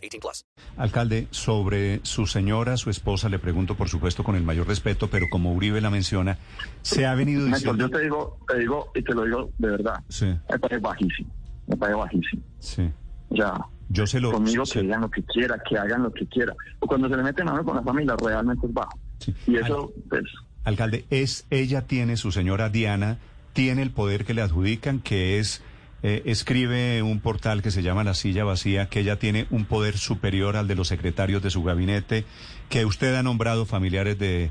18 plus. Alcalde, sobre su señora, su esposa, le pregunto por supuesto con el mayor respeto, pero como Uribe la menciona, se ha venido Néstor, diciendo... yo te digo, te digo y te lo digo de verdad. Sí, Me parece bajísimo. Me parece bajísimo. sí. O sea, Yo se lo... conmigo sí, que digan lo que quiera, que hagan lo que quiera. O cuando se le meten a uno con la familia, realmente es bajo. sí. Y eso, pues, Alcalde, es ella tiene, su señora Diana, tiene el poder que le adjudican, que es, eh, escribe un portal que se llama La Silla Vacía, que ella tiene un poder superior al de los secretarios de su gabinete, que usted ha nombrado familiares de,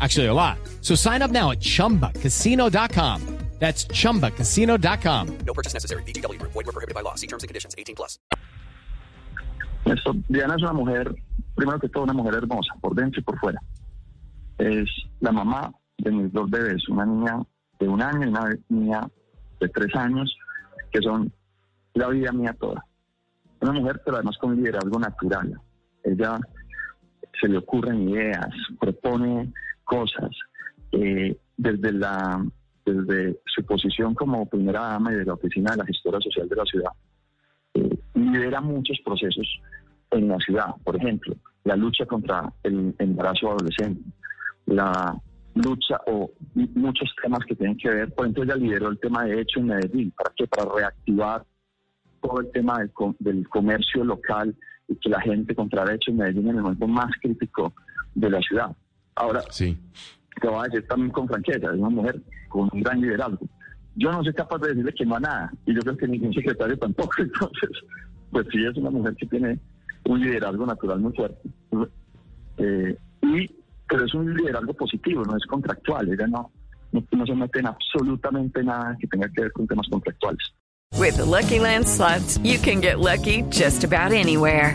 Actually, a lot. So sign up now at chumbacasino.com. That's chumbacasino.com. No purchase necessary. BGW. Void were prohibited by law. See terms and conditions. 18 plus. Diana es una mujer, primero que todo, una mujer hermosa, por dentro y por fuera. Es la mamá de mis dos bebés, una niña de un año y una niña de tres años, que son la vida mía toda. Una mujer, pero además con liderazgo natural. Ella se le ocurren ideas, propone cosas. eh, desde la desde su posición como primera dama y de la oficina de la gestora social de la ciudad, eh, lidera muchos procesos en la ciudad. Por ejemplo, la lucha contra el embarazo adolescente, la lucha o muchos temas que tienen que ver. Por ejemplo, ella lideró el tema de hecho en Medellín. ¿Para qué? Para reactivar todo el tema del, del comercio local y que la gente comprara hecho en Medellín en el momento más crítico de la ciudad. Ahora, Sí. te voy a decir también con franqueza, es una mujer con un gran liderazgo. Yo no soy capaz de decirle que no a nada, y yo creo que ningún secretario tampoco, entonces, pues sí es una mujer que tiene un liderazgo natural muy fuerte. Eh, y, pero es un liderazgo positivo, no es contractual, ella no, no, no se mete en absolutamente nada que tenga que ver con temas contractuales. With the Lucky Land slots, you can get lucky just about anywhere.